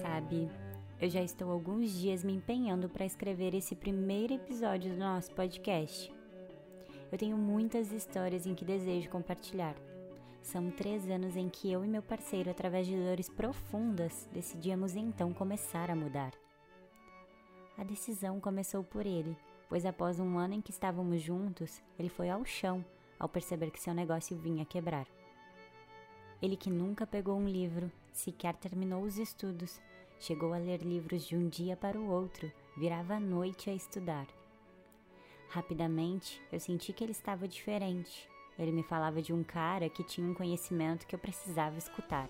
Sabe, eu já estou alguns dias me empenhando para escrever esse primeiro episódio do nosso podcast. Eu tenho muitas histórias em que desejo compartilhar. São três anos em que eu e meu parceiro, através de dores profundas, decidimos então começar a mudar. A decisão começou por ele, pois após um ano em que estávamos juntos, ele foi ao chão ao perceber que seu negócio vinha quebrar. Ele que nunca pegou um livro, sequer terminou os estudos, chegou a ler livros de um dia para o outro, virava a noite a estudar. Rapidamente, eu senti que ele estava diferente. Ele me falava de um cara que tinha um conhecimento que eu precisava escutar.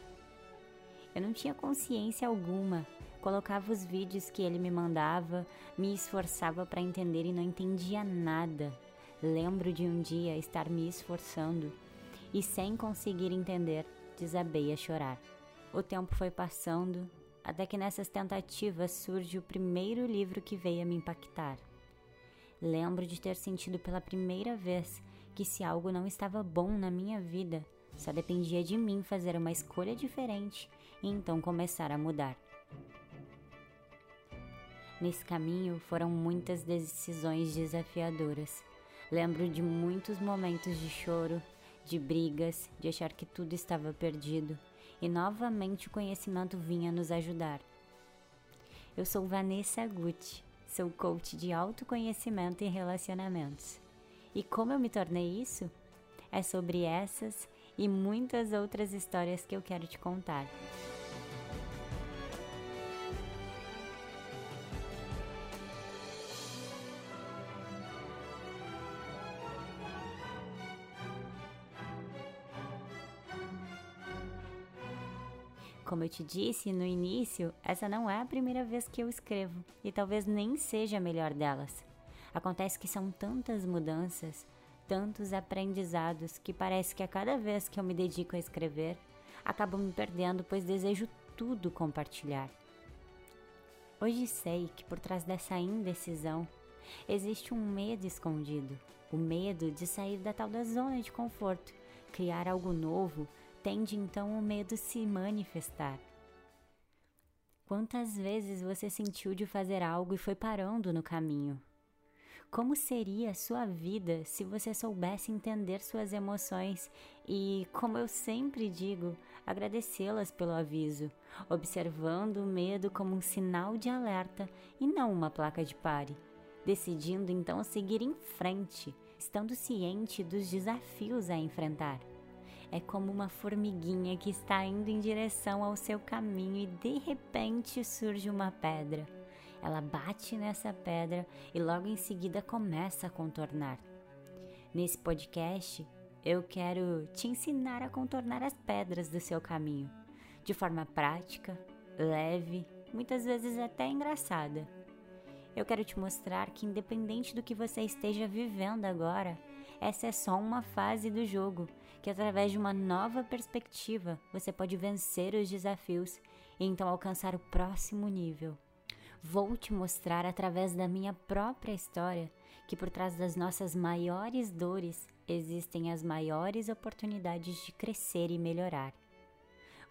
Eu não tinha consciência alguma. Colocava os vídeos que ele me mandava, me esforçava para entender e não entendia nada. Lembro de um dia estar me esforçando e, sem conseguir entender, desabei a chorar. O tempo foi passando, até que nessas tentativas surge o primeiro livro que veio a me impactar. Lembro de ter sentido pela primeira vez que se algo não estava bom na minha vida, só dependia de mim fazer uma escolha diferente e então começar a mudar. Nesse caminho foram muitas decisões desafiadoras. Lembro de muitos momentos de choro, de brigas, de achar que tudo estava perdido, e novamente o conhecimento vinha nos ajudar. Eu sou Vanessa Gucci, sou coach de autoconhecimento e relacionamentos. E como eu me tornei isso? É sobre essas e muitas outras histórias que eu quero te contar. Como eu te disse no início, essa não é a primeira vez que eu escrevo e talvez nem seja a melhor delas. Acontece que são tantas mudanças, tantos aprendizados que parece que a cada vez que eu me dedico a escrever, acabo me perdendo, pois desejo tudo compartilhar. Hoje sei que por trás dessa indecisão existe um medo escondido, o medo de sair da tal da zona de conforto, criar algo novo, tende então o medo se manifestar. Quantas vezes você sentiu de fazer algo e foi parando no caminho? Como seria a sua vida se você soubesse entender suas emoções e, como eu sempre digo, agradecê-las pelo aviso, observando o medo como um sinal de alerta e não uma placa de pare, decidindo então seguir em frente, estando ciente dos desafios a enfrentar? É como uma formiguinha que está indo em direção ao seu caminho e de repente surge uma pedra. Ela bate nessa pedra e logo em seguida começa a contornar. Nesse podcast, eu quero te ensinar a contornar as pedras do seu caminho, de forma prática, leve, muitas vezes até engraçada. Eu quero te mostrar que, independente do que você esteja vivendo agora, essa é só uma fase do jogo, que através de uma nova perspectiva você pode vencer os desafios e então alcançar o próximo nível. Vou te mostrar através da minha própria história que por trás das nossas maiores dores existem as maiores oportunidades de crescer e melhorar.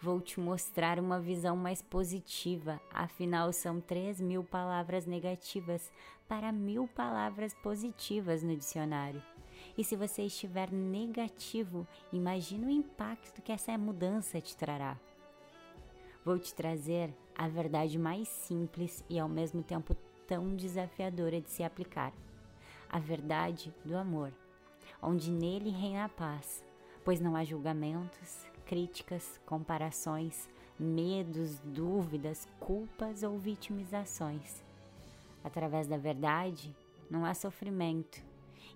Vou te mostrar uma visão mais positiva, afinal são 3 mil palavras negativas para mil palavras positivas no dicionário. E se você estiver negativo, imagine o impacto que essa mudança te trará. Vou te trazer a verdade mais simples e ao mesmo tempo tão desafiadora de se aplicar. A verdade do amor, onde nele reina a paz, pois não há julgamentos, críticas, comparações, medos, dúvidas, culpas ou vitimizações. Através da verdade, não há sofrimento,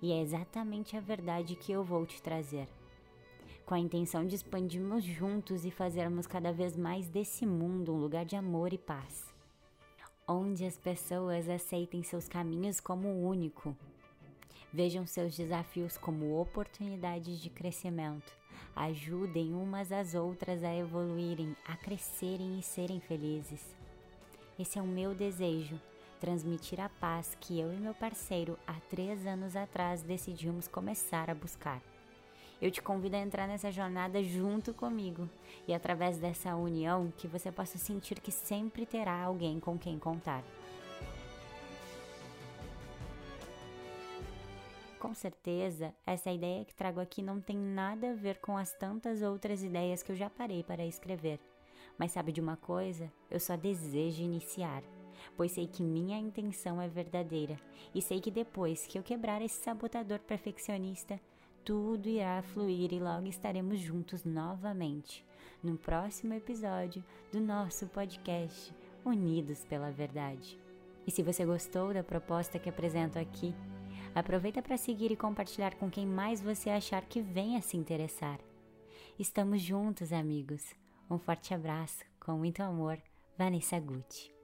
e é exatamente a verdade que eu vou te trazer. Com a intenção de expandirmos juntos e fazermos cada vez mais desse mundo um lugar de amor e paz, onde as pessoas aceitem seus caminhos como único, Vejam seus desafios como oportunidades de crescimento. Ajudem umas às outras a evoluírem, a crescerem e serem felizes. Esse é o meu desejo: transmitir a paz que eu e meu parceiro há três anos atrás decidimos começar a buscar. Eu te convido a entrar nessa jornada junto comigo e através dessa união que você possa sentir que sempre terá alguém com quem contar. Com certeza, essa ideia que trago aqui não tem nada a ver com as tantas outras ideias que eu já parei para escrever. Mas sabe de uma coisa? Eu só desejo iniciar, pois sei que minha intenção é verdadeira e sei que depois que eu quebrar esse sabotador perfeccionista, tudo irá fluir e logo estaremos juntos novamente no próximo episódio do nosso podcast Unidos pela Verdade. E se você gostou da proposta que apresento aqui, aproveita para seguir e compartilhar com quem mais você achar que venha se interessar. Estamos juntos, amigos. Um forte abraço, com muito amor, Vanessa Gucci.